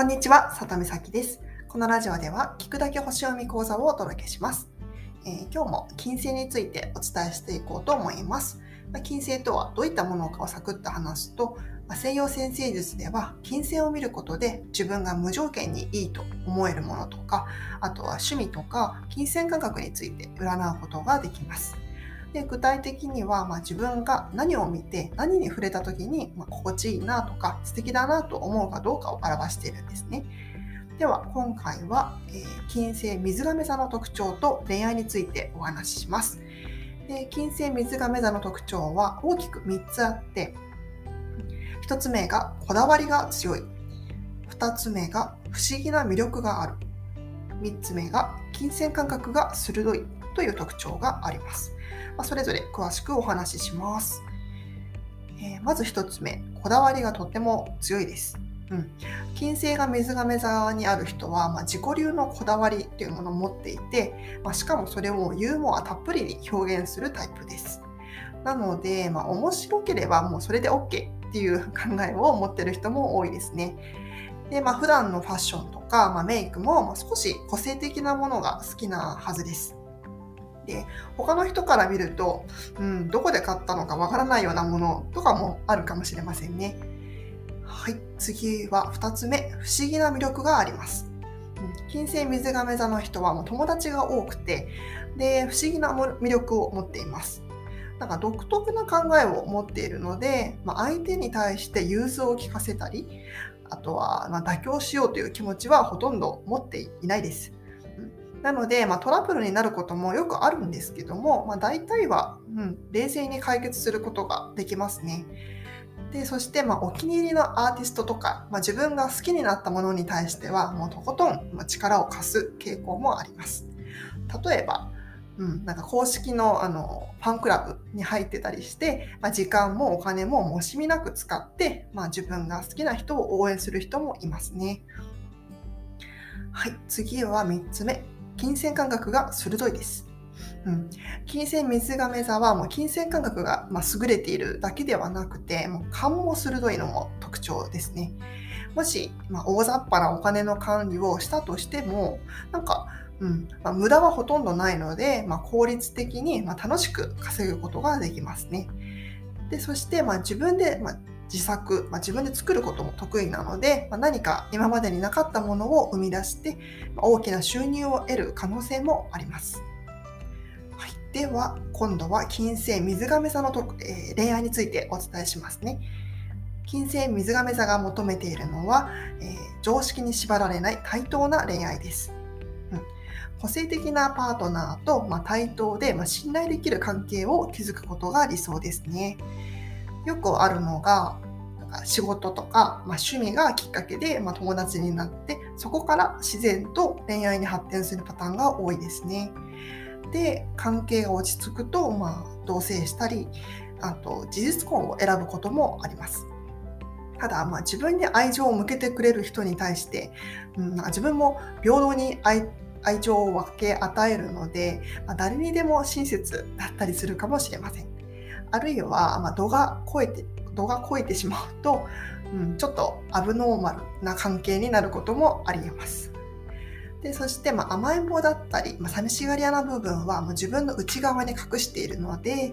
こんにちは、里見咲です。このラジオでは、聞くだけ星読み講座をお届けします。えー、今日も金星についてお伝えしていこうと思います。ま金星とはどういったものかをサクッと話すと、ま西洋先生術では金星を見ることで自分が無条件にいいと思えるものとか、あとは趣味とか金銭感覚について占うことができます。で具体的には、まあ、自分が何を見て何に触れた時に、まあ、心地いいなとか素敵だなと思うかどうかを表しているんですね。では今回は、えー、金星水亀座の特徴と恋愛についてお話しします。で金星水亀座の特徴は大きく3つあって1つ目がこだわりが強い2つ目が不思議な魅力がある3つ目が金銭感覚が鋭いという特徴があります。まあ、それぞれ詳しくお話しします。えー、まず1つ目、こだわりがとっても強いです。うん、金星が水亀座にある人は、まあ、自己流のこだわりというものを持っていて、まあ、しかもそれをユーモアたっぷりに表現するタイプです。なので、まあ、面白ければもうそれで OK っていう考えを持ってる人も多いですね。で、まあ、普段のファッションとか、まあ、メイクも少し個性的なものが好きなはずです。で他の人から見ると、うん、どこで買ったのかわからないようなものとかもあるかもしれませんね。はい、次は2つ目、不思議な魅力があります。金星水亀座の人はもう友達が多くて、で、不思議な魅力を持っています。なんか独特な考えを持っているので、まあ、相手に対して融通を聞かせたり、あとはま妥協しようという気持ちはほとんど持っていないです。なので、まあ、トラブルになることもよくあるんですけども、まあ、大体は、うん、冷静に解決することができますね。でそして、まあ、お気に入りのアーティストとか、まあ、自分が好きになったものに対してはもうとことん力を貸す傾向もあります。例えば、うん、なんか公式のあのファンクラブに入ってたりして、まあ、時間もお金も惜しみなく使って、まあ、自分が好きな人を応援する人もいますね。はい、次は3つ目。金銭感覚が鋭いです。うん、金銭水亀座はもう金銭感覚が、ま優れているだけではなくてもう勘も鋭いのも特徴ですね。もし、まあ、大雑把なお金の管理をしたとしてもなんか、うんまあ、無駄はほとんどないので、まあ、効率的に、ま楽しく稼ぐことができますね。でそして、ま自分で、ま自作、まあ、自分で作ることも得意なので、まあ、何か今までになかったものを生み出して、まあ、大きな収入を得る可能性もあります。はい、では今度は金星水亀座のと、えー、恋愛についてお伝えしますね。金星水亀座が求めているのは、えー、常識に縛られない対等な恋愛です。個性的なパートナーと、まあ、対等で、まあ、信頼できる関係を築くことが理想ですね。よくあるのが仕事とか、まあ、趣味がきっかけで、まあ、友達になってそこから自然と恋愛に発展するパターンが多いですね。で関係が落ち着くと、まあ、同棲したりあと事実婚を選ぶこともあります。ただ、まあ、自分に愛情を向けてくれる人に対して、うん、自分も平等に愛愛情を分け与えるので、まあ、誰にでも親切だったりするかもしれません。あるいは、まあ、度が超えて度が超えてしまうと、うん、ちょっとアブノーマルな関係になることもありえます。でそして、まあ、甘えん坊だったり、まあ、寂しがり屋な部分はもう自分の内側に隠しているので、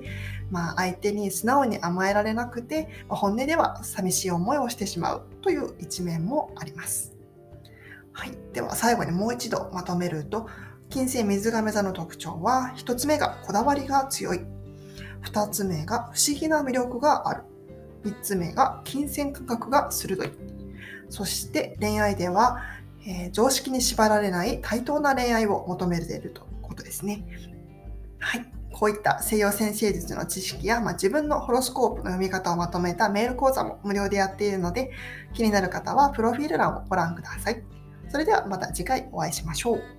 まあ、相手に素直に甘えられなくて、まあ、本音では寂しい思いをしてしまうという一面もあります。はい、では最後にもう一度まとめると金星水亀座の特徴は1つ目がこだわりが強い2つ目が不思議な魅力がある。3つ目が金銭価格が鋭い。そして恋愛では、えー、常識に縛られない対等な恋愛を求めているということですね。はい。こういった西洋先生術の知識や、まあ、自分のホロスコープの読み方をまとめたメール講座も無料でやっているので、気になる方はプロフィール欄をご覧ください。それではまた次回お会いしましょう。